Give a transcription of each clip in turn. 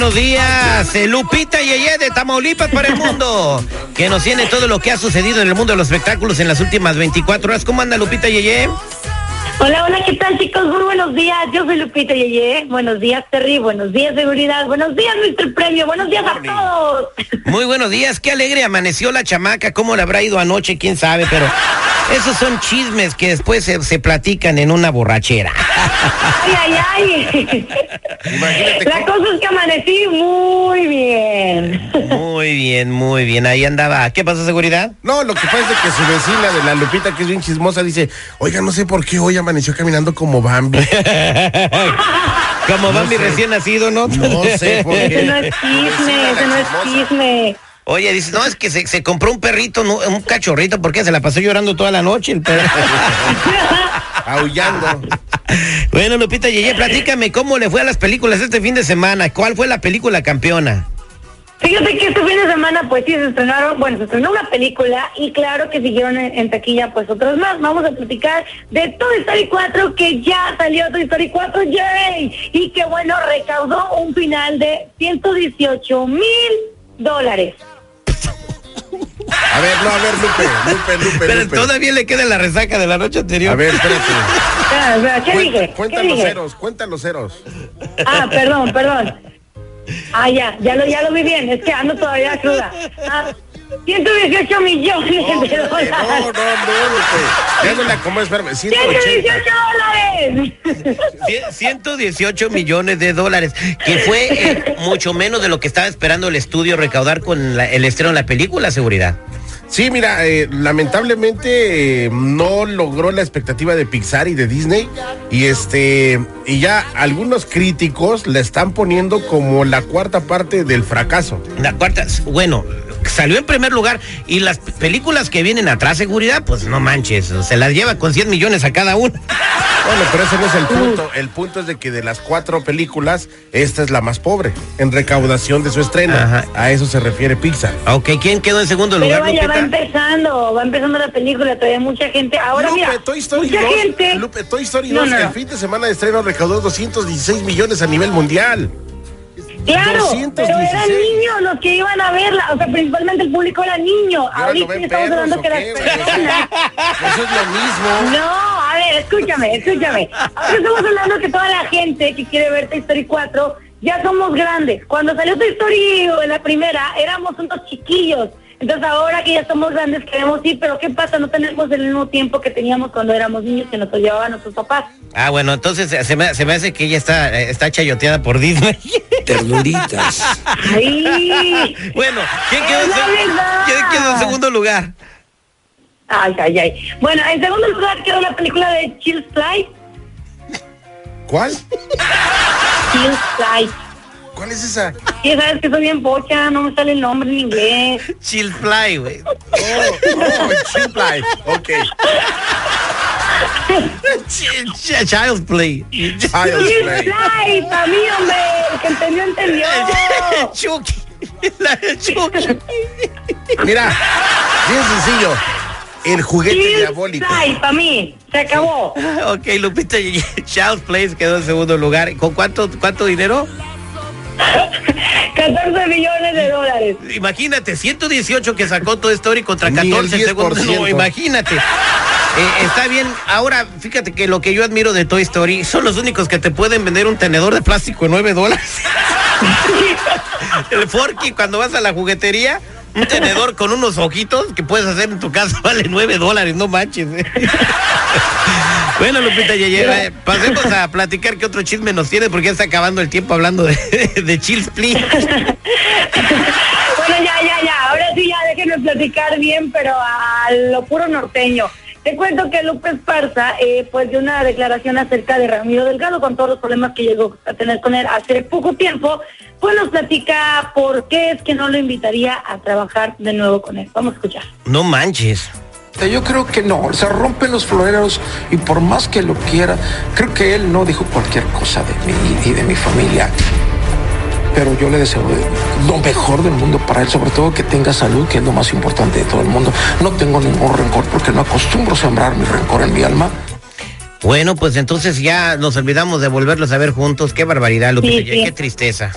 Buenos días, eh, Lupita Yeye de Tamaulipas para el mundo, que nos tiene todo lo que ha sucedido en el mundo de los espectáculos en las últimas 24 horas. ¿Cómo anda Lupita Yeye? Hola, hola, ¿qué tal chicos? Muy buenos días, yo soy Lupita Yeye. Buenos días, Terry. Buenos días, Seguridad. Buenos días, Mr. Premio. Buenos días a todos. Muy buenos días, qué alegre amaneció la chamaca, cómo le habrá ido anoche, quién sabe, pero esos son chismes que después se, se platican en una borrachera. Ay, ay, ay. Imagínate La cómo- cosa es que amanecí muy bien. Muy bien, muy bien, ahí andaba. ¿Qué pasó, seguridad? No, lo que pasa es que su vecina de la Lupita, que es bien chismosa, dice, oiga, no sé por qué hoy amaneció caminando como Bambi. Como Bambi sé. recién nacido, ¿no? No sé Ese no es chisme, ese no es chisme. Oye, dice, no, es que se, se compró un perrito, no, un cachorrito, porque se la pasó llorando toda la noche el perro. Aullando. bueno, Lupita Yeye, platícame cómo le fue a las películas este fin de semana. ¿Cuál fue la película campeona? Fíjate que este fin de semana, pues sí, se estrenaron, bueno, se estrenó una película y claro que siguieron en, en taquilla, pues otros más. Vamos a platicar de Toy Story 4, que ya salió Toy Story 4, ¡yay! Y que bueno, recaudó un final de 118 mil dólares. A ver, no, a ver, Lupe, Lupe, Lupe, Pero Lupe. todavía le queda la resaca de la noche anterior. A ver, espérate. Espera, ¿Qué dije? Cuenta ¿Qué los ceros, cuenta los ceros. Ah, perdón, perdón. Ah, ya, ya lo, ya lo vi bien, es que ando todavía cruda. Ah, 118 millones No, de dólares. no, no, no. Ya no la como, espérame, 118 180. dólares. Cien- 118 millones de dólares, que fue eh, mucho menos de lo que estaba esperando el estudio recaudar con la- el estreno de la película, seguridad. Sí, mira, eh, lamentablemente eh, no logró la expectativa de Pixar y de Disney y este y ya algunos críticos la están poniendo como la cuarta parte del fracaso. La cuarta, bueno, salió en primer lugar y las películas que vienen atrás, seguridad, pues no manches, se las lleva con 100 millones a cada una. Bueno, pero ese no es el punto. El punto es de que de las cuatro películas, esta es la más pobre en recaudación de su estreno. Ajá. A eso se refiere Pixar. Ok, ¿quién quedó en segundo Pero lugar, vaya, va Lupita? empezando, va empezando la película, todavía mucha gente. Ahora Lupe, mira, Toy Story mucha 2, gente. Lupe, Toy Story No, 2, no, no. el fin de semana de estreno recaudó 216 millones a nivel mundial. Claro, 216. pero eran niños los que iban a verla, o sea, principalmente el público era niño. ¿Y ahora lo Ahorita ya estamos perros hablando que las personas. Eso es lo mismo. No, a ver, escúchame, escúchame. Ahora estamos hablando que toda la gente que quiere ver Toy Story 4 ya somos grandes. Cuando salió Toy Story la primera, éramos unos chiquillos. Entonces ahora que ya somos grandes queremos ir, pero ¿qué pasa? No tenemos el mismo tiempo que teníamos cuando éramos niños que nos llevaban nuestros papás. Ah, bueno, entonces eh, se me, se me hace que ella está, eh, está chayoteada por Disney. Ternuritas. ¡Ay! bueno, ¿quién quedó, en. ¿quién quedó en segundo lugar? Ay, ay, ay. Bueno, en segundo lugar quedó la película de Chill Fly. ¿Cuál? Chill Fly. ¿Cuál es esa? Sí, sabes que soy bien pocha, no me sale el nombre en inglés. Chill Fly, güey. Oh, oh, Chip Life. Ok. Ch- ch- Child's Play. Chill. Fly, para mí, hombre. El que entendió, entendió. Chucky. La de Chucky. Mira, bien sencillo. El juguete diabólico. Para mí. Se acabó. Ok, Lupita, Child's Play quedó en segundo lugar. ¿Con cuánto, cuánto dinero? 14 millones de dólares. Imagínate, 118 que sacó Toy Story contra Ni el 14 segundos. 10%. No, imagínate. Eh, está bien. Ahora, fíjate que lo que yo admiro de Toy Story son los únicos que te pueden vender un tenedor de plástico en 9 dólares. El Forky, cuando vas a la juguetería, un tenedor con unos ojitos que puedes hacer en tu casa vale 9 dólares, no manches. eh. Bueno, Lupita Yeye, eh, pasemos a platicar qué otro chisme nos tiene porque ya está acabando el tiempo hablando de, de Chills Please. Bueno, ya, ya, ya. Ahora sí, ya déjenme platicar bien, pero a lo puro norteño. Te cuento que López Esparza eh, pues dio una declaración acerca de Ramiro Delgado con todos los problemas que llegó a tener con él hace poco tiempo. Pues nos platica por qué es que no lo invitaría a trabajar de nuevo con él. Vamos a escuchar. No manches. Yo creo que no, se rompen los floreros y por más que lo quiera, creo que él no dijo cualquier cosa de mí y de mi familia. Pero yo le deseo lo mejor del mundo para él, sobre todo que tenga salud, que es lo más importante de todo el mundo. No tengo ningún rencor porque no acostumbro sembrar mi rencor en mi alma. Bueno, pues entonces ya nos olvidamos de volverlos a ver juntos. Qué barbaridad, Lupita. Sí, sí. Qué tristeza.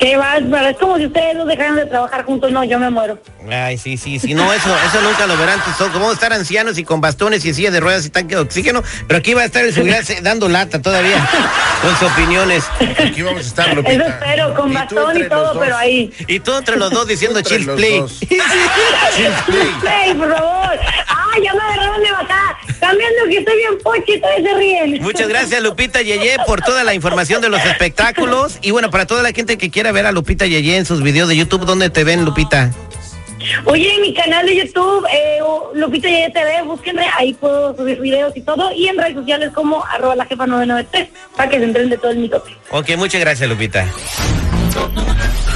Qué bárbaro, es como si ustedes no dejaran de trabajar juntos. No, yo me muero. Ay, sí, sí, sí. No, eso, eso nunca lo verán. Son como estar ancianos y con bastones y sillas de ruedas y tanque de oxígeno. Pero aquí va a estar el seguridad dando lata todavía con sus opiniones. Aquí vamos a estar, Lupita. Eso espero, con bastón y todo, dos. pero ahí. Y tú entre los dos diciendo chill play. dos. Chill play. ¡Ey, por favor! ¡Ay, ya me agarraron de bajar! Cambiando que estoy bien pochi, todavía se ríen. Muchas gracias Lupita Yeye por toda la información de los espectáculos y bueno, para toda la gente que quiera ver a Lupita Yeye en sus videos de YouTube, ¿dónde te ven Lupita? Oye, en mi canal de YouTube, eh, o Lupita Yeye TV, búsquenme, ahí puedo subir videos y todo, y en redes sociales como arroba la jefa 993, para que se entren de todo el mitote. Ok, muchas gracias Lupita.